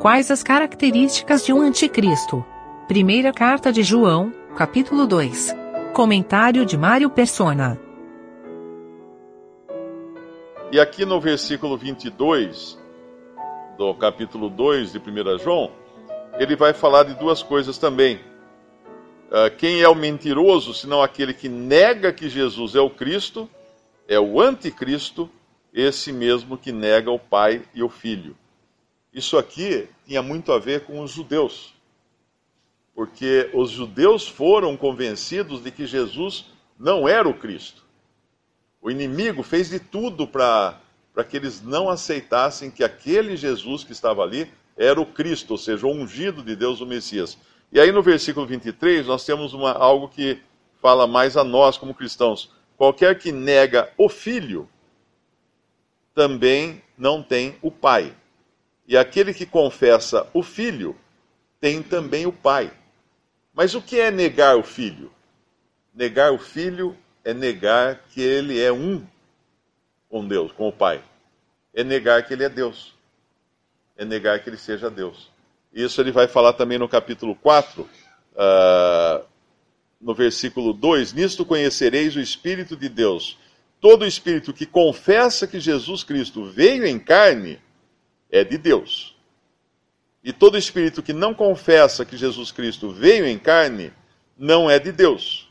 Quais as características de um anticristo? Primeira carta de João, capítulo 2. Comentário de Mário Persona. E aqui no versículo 22 do capítulo 2 de 1 João, ele vai falar de duas coisas também. Uh, quem é o mentiroso, senão aquele que nega que Jesus é o Cristo, é o anticristo, esse mesmo que nega o Pai e o Filho. Isso aqui tinha muito a ver com os judeus, porque os judeus foram convencidos de que Jesus não era o Cristo. O inimigo fez de tudo para que eles não aceitassem que aquele Jesus que estava ali era o Cristo, ou seja, o ungido de Deus, o Messias. E aí no versículo 23 nós temos uma, algo que fala mais a nós como cristãos. Qualquer que nega o Filho também não tem o Pai. E aquele que confessa o Filho tem também o Pai. Mas o que é negar o Filho? Negar o Filho é negar que ele é um com Deus, com o Pai. É negar que ele é Deus. É negar que ele seja Deus. Isso ele vai falar também no capítulo 4, uh, ah, no versículo 2: Nisto conhecereis o Espírito de Deus. Todo espírito que confessa que Jesus Cristo veio em carne é de Deus. E todo espírito que não confessa que Jesus Cristo veio em carne não é de Deus.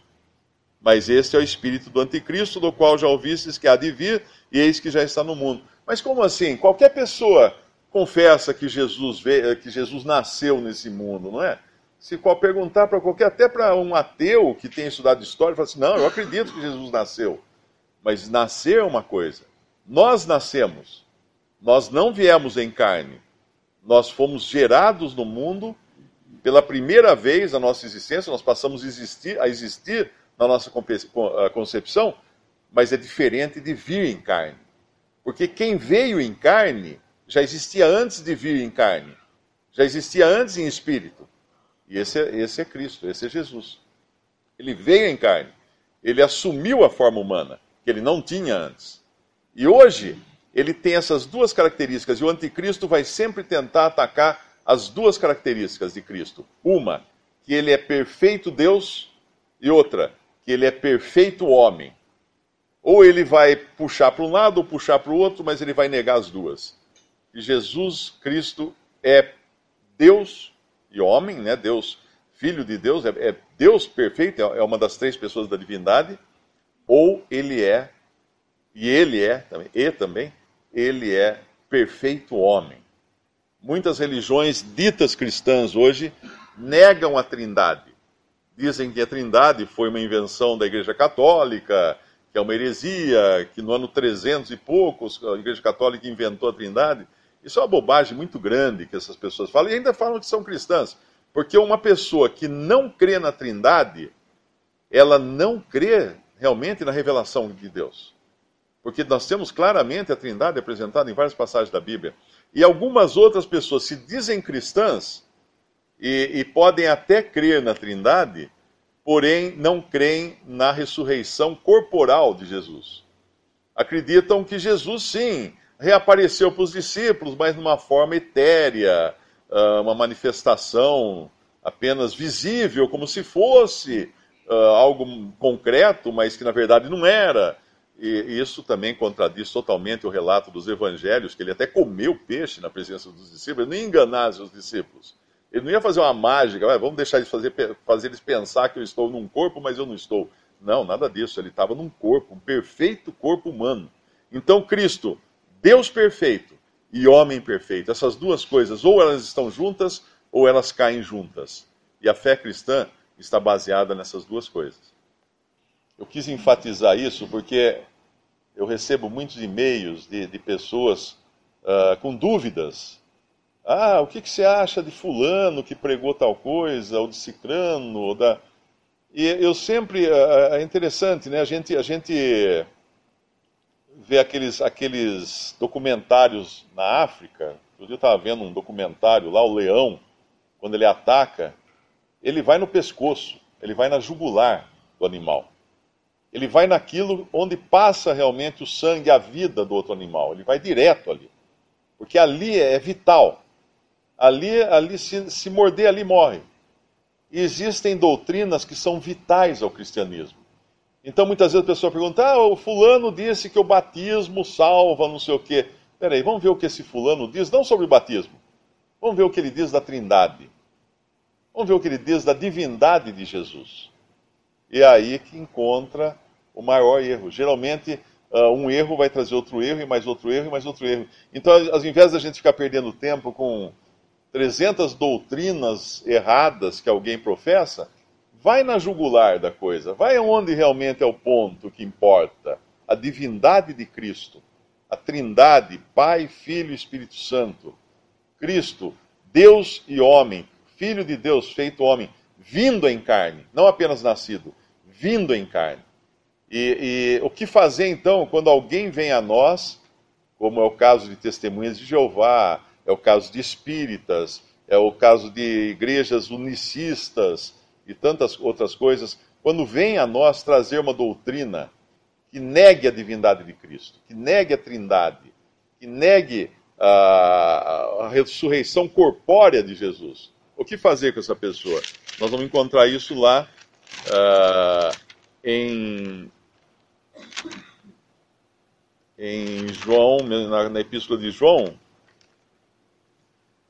Mas este é o espírito do anticristo, do qual já ouvistes que há de vir, e eis que já está no mundo. Mas como assim? Qualquer pessoa confessa que Jesus veio, que Jesus nasceu nesse mundo, não é? Se qual perguntar para qualquer, até para um ateu que tem estudado história, fala assim: não, eu acredito que Jesus nasceu. Mas nascer é uma coisa. Nós nascemos. Nós não viemos em carne. Nós fomos gerados no mundo pela primeira vez na nossa existência, nós passamos a existir, a existir na nossa concepção, mas é diferente de vir em carne. Porque quem veio em carne já existia antes de vir em carne, já existia antes em espírito. E esse é, esse é Cristo, esse é Jesus. Ele veio em carne, ele assumiu a forma humana, que ele não tinha antes. E hoje, ele tem essas duas características, e o anticristo vai sempre tentar atacar as duas características de Cristo. Uma, que ele é perfeito Deus, e outra, que ele é perfeito homem. Ou ele vai puxar para um lado ou puxar para o outro, mas ele vai negar as duas. E Jesus Cristo é Deus e homem, né? Deus, filho de Deus, é, é Deus perfeito, é, é uma das três pessoas da divindade, ou ele é, e ele é, e também, ele é perfeito homem. Muitas religiões ditas cristãs hoje negam a Trindade. Dizem que a Trindade foi uma invenção da Igreja Católica, que é uma heresia, que no ano 300 e poucos a Igreja Católica inventou a Trindade. Isso é uma bobagem muito grande que essas pessoas falam, e ainda falam que são cristãs. Porque uma pessoa que não crê na Trindade, ela não crê realmente na revelação de Deus. Porque nós temos claramente a Trindade apresentada em várias passagens da Bíblia. E algumas outras pessoas se dizem cristãs e, e podem até crer na Trindade, porém não creem na ressurreição corporal de Jesus. Acreditam que Jesus, sim, reapareceu para os discípulos, mas numa forma etérea, ah, uma manifestação apenas visível, como se fosse uh, algo concreto, mas que na verdade não era. E isso também contradiz totalmente o relato dos evangelhos, que ele até comeu peixe na presença dos discípulos, ele não ia enganar os discípulos. Ele não ia fazer uma mágica, vamos deixar eles fazer, fazer eles pensar que eu estou num corpo, mas eu não estou. Não, nada disso. Ele estava num corpo, um perfeito corpo humano. Então, Cristo, Deus perfeito e homem perfeito, essas duas coisas, ou elas estão juntas, ou elas caem juntas. E a fé cristã está baseada nessas duas coisas. Eu quis enfatizar isso porque eu recebo muitos e-mails de, de pessoas uh, com dúvidas. Ah, o que, que, você acha de fulano que pregou tal coisa, ou de cicrano, ou da... E eu sempre, uh, é interessante, né? A gente, a gente vê aqueles, aqueles documentários na África. Eu estava vendo um documentário lá, o leão, quando ele ataca, ele vai no pescoço, ele vai na jugular do animal. Ele vai naquilo onde passa realmente o sangue, a vida do outro animal. Ele vai direto ali. Porque ali é vital. Ali, ali se, se morder, ali morre. E existem doutrinas que são vitais ao cristianismo. Então, muitas vezes a pessoa pergunta: ah, o fulano disse que o batismo salva, não sei o quê. Peraí, vamos ver o que esse fulano diz, não sobre o batismo. Vamos ver o que ele diz da trindade. Vamos ver o que ele diz da divindade de Jesus. É aí que encontra o maior erro. Geralmente, uh, um erro vai trazer outro erro, e mais outro erro, e mais outro erro. Então, ao invés da gente ficar perdendo tempo com 300 doutrinas erradas que alguém professa, vai na jugular da coisa, vai onde realmente é o ponto que importa, a divindade de Cristo, a Trindade, Pai, Filho e Espírito Santo. Cristo, Deus e homem, Filho de Deus feito homem, vindo em carne, não apenas nascido, vindo em carne. E, e o que fazer então quando alguém vem a nós, como é o caso de testemunhas de Jeová, é o caso de espíritas, é o caso de igrejas unicistas e tantas outras coisas, quando vem a nós trazer uma doutrina que negue a divindade de Cristo, que negue a trindade, que negue a, a ressurreição corpórea de Jesus. O que fazer com essa pessoa? Nós vamos encontrar isso lá uh, em, em João, na, na Epístola de João,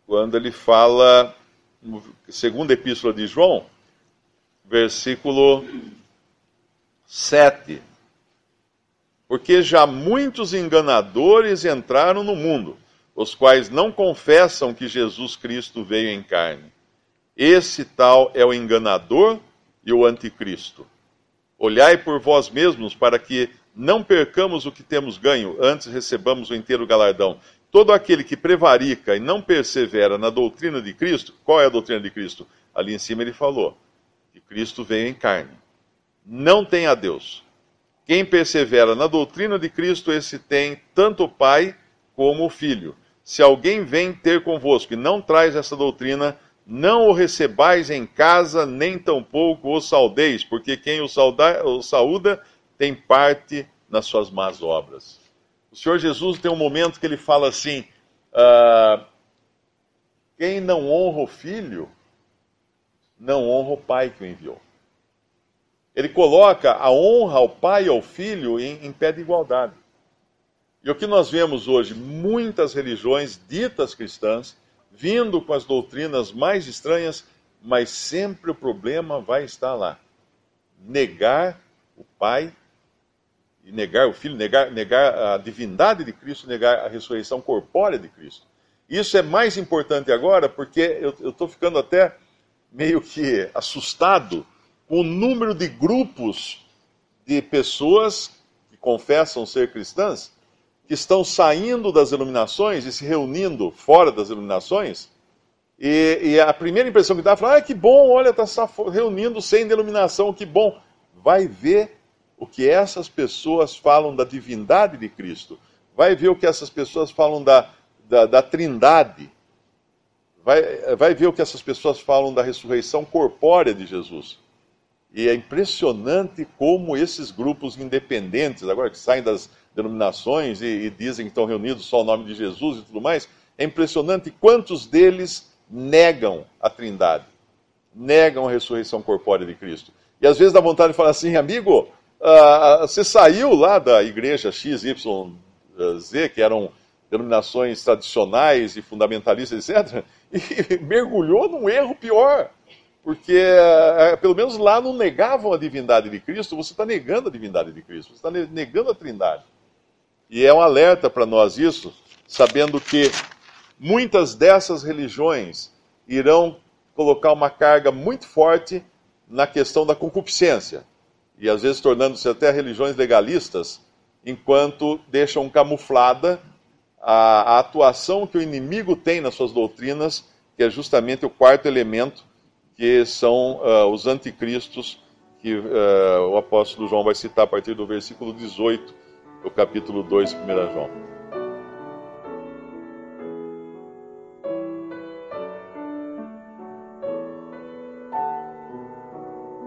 quando ele fala, segunda Epístola de João, versículo 7. Porque já muitos enganadores entraram no mundo, os quais não confessam que Jesus Cristo veio em carne. Esse tal é o enganador e o anticristo. Olhai por vós mesmos para que não percamos o que temos ganho, antes recebamos o inteiro galardão. Todo aquele que prevarica e não persevera na doutrina de Cristo, qual é a doutrina de Cristo? Ali em cima ele falou que Cristo veio em carne. Não tem a Deus. Quem persevera na doutrina de Cristo, esse tem tanto o Pai como o Filho. Se alguém vem ter convosco e não traz essa doutrina, não o recebais em casa, nem tampouco o saudeis, porque quem o, sauda, o saúda tem parte nas suas más obras. O Senhor Jesus tem um momento que ele fala assim: ah, quem não honra o filho, não honra o pai que o enviou. Ele coloca a honra ao pai e ao filho em, em pé de igualdade. E o que nós vemos hoje, muitas religiões ditas cristãs, vindo com as doutrinas mais estranhas, mas sempre o problema vai estar lá. Negar o pai e negar o Filho, negar, negar a divindade de Cristo, negar a ressurreição corpórea de Cristo. Isso é mais importante agora porque eu estou ficando até meio que assustado com o número de grupos de pessoas que confessam ser cristãs que estão saindo das iluminações e se reunindo fora das iluminações. E, e a primeira impressão que dá é falar: ah, que bom, olha, está reunindo sem denominação, que bom. Vai ver o que essas pessoas falam da divindade de Cristo, vai ver o que essas pessoas falam da, da, da trindade, vai, vai ver o que essas pessoas falam da ressurreição corpórea de Jesus. E é impressionante como esses grupos independentes, agora que saem das denominações e, e, dizem que estão reunidos só o nome de Jesus e tudo mais, é impressionante quantos deles negam a trindade, negam a ressurreição corpórea de Cristo. E às vezes dá vontade de falar assim, amigo, Uh, você saiu lá da igreja XYZ, que eram denominações tradicionais e fundamentalistas, etc., e mergulhou num erro pior. Porque, uh, pelo menos lá, não negavam a divindade de Cristo, você está negando a divindade de Cristo, você está negando a trindade. E é um alerta para nós isso, sabendo que muitas dessas religiões irão colocar uma carga muito forte na questão da concupiscência. E às vezes tornando-se até religiões legalistas, enquanto deixam camuflada a, a, atuação que o inimigo tem nas suas doutrinas, que é justamente o quarto elemento, que são uh, os anticristos, que uh, o apóstolo João vai citar a partir do versículo 18 do capítulo 2 de 1 João.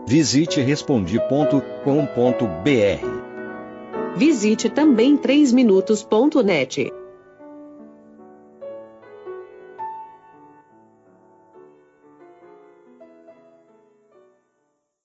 Visite respondi.com.br. Visite também 3minutos.net.